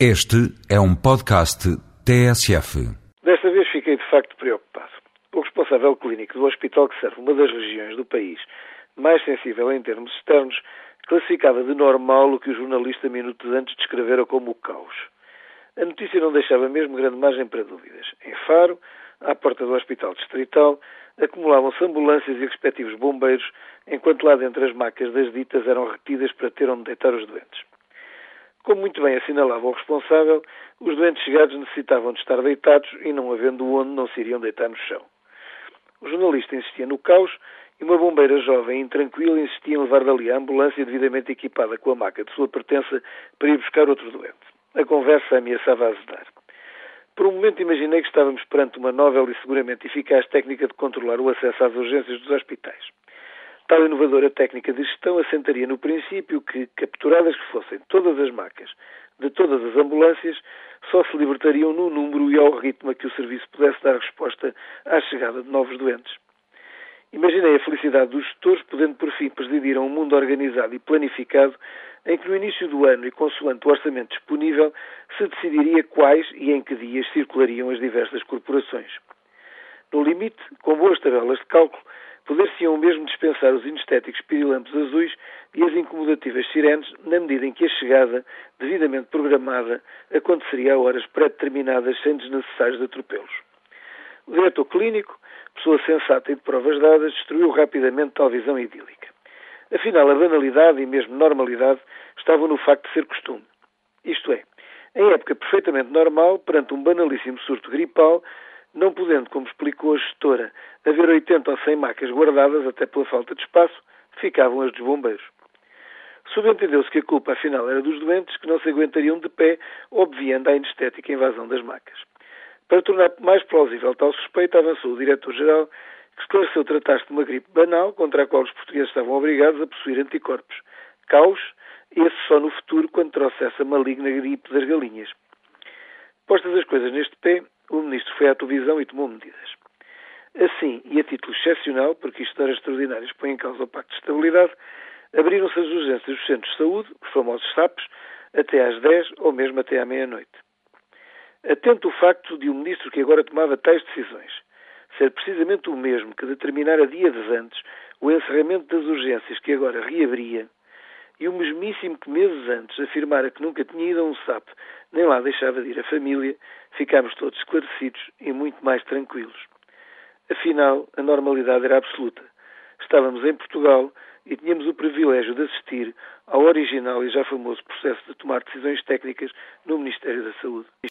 Este é um podcast TSF. Desta vez fiquei de facto preocupado. O responsável clínico do hospital que serve uma das regiões do país mais sensível em termos externos classificava de normal o que o jornalista minutos antes descrevera como o caos. A notícia não deixava mesmo grande margem para dúvidas. Em Faro, à porta do Hospital Distrital, acumulavam-se ambulâncias e respectivos bombeiros, enquanto lá dentro as macas das ditas eram retidas para ter onde deitar os doentes. Como muito bem assinalava o responsável, os doentes chegados necessitavam de estar deitados e, não havendo onde, não se iriam deitar no chão. O jornalista insistia no caos e uma bombeira jovem e intranquila insistia em levar dali a ambulância devidamente equipada com a maca de sua pertença para ir buscar outro doente. A conversa ameaçava azedar. Por um momento imaginei que estávamos perante uma novel e seguramente eficaz técnica de controlar o acesso às urgências dos hospitais. Tal inovadora técnica de gestão assentaria no princípio que, capturadas que fossem todas as macas de todas as ambulâncias, só se libertariam no número e ao ritmo a que o serviço pudesse dar resposta à chegada de novos doentes. Imaginei a felicidade dos gestores podendo por fim presidir a um mundo organizado e planificado em que no início do ano e consoante o orçamento disponível se decidiria quais e em que dias circulariam as diversas corporações. No limite, com boas tabelas de cálculo, poder-se-iam mesmo dispensar os inestéticos pirilampos azuis e as incomodativas sirenes, na medida em que a chegada, devidamente programada, aconteceria a horas pré-determinadas sem desnecessários atropelos. O diretor clínico, pessoa sensata e de provas dadas, destruiu rapidamente tal visão idílica. Afinal, a banalidade e mesmo normalidade estavam no facto de ser costume. Isto é, em época perfeitamente normal, perante um banalíssimo surto gripal, não podendo, como explicou a gestora, haver 80 ou 100 macas guardadas, até pela falta de espaço, ficavam as dos bombeiros. Subentendeu-se que a culpa, afinal, era dos doentes que não se aguentariam de pé, obviando a inestética invasão das macas. Para tornar mais plausível tal suspeita, avançou o diretor-geral que esclareceu tratar-se de uma gripe banal contra a qual os portugueses estavam obrigados a possuir anticorpos. Caos, esse só no futuro, quando trouxesse a maligna gripe das galinhas. Postas as coisas neste pé, o ministro foi à televisão e tomou medidas. Assim, e a título excepcional, porque isto era extraordinário põe em causa o Pacto de Estabilidade, abriram-se as urgências dos centros de saúde, os famosos SAPs, até às 10 ou mesmo até à meia-noite. Atento o facto de o um ministro que agora tomava tais decisões ser precisamente o mesmo que determinara dias antes o encerramento das urgências que agora reabria, e o mesmíssimo que meses antes afirmara que nunca tinha ido a um SAP, nem lá deixava de ir a família, ficámos todos esclarecidos e muito mais tranquilos. Afinal, a normalidade era absoluta. Estávamos em Portugal e tínhamos o privilégio de assistir ao original e já famoso processo de tomar decisões técnicas no Ministério da Saúde.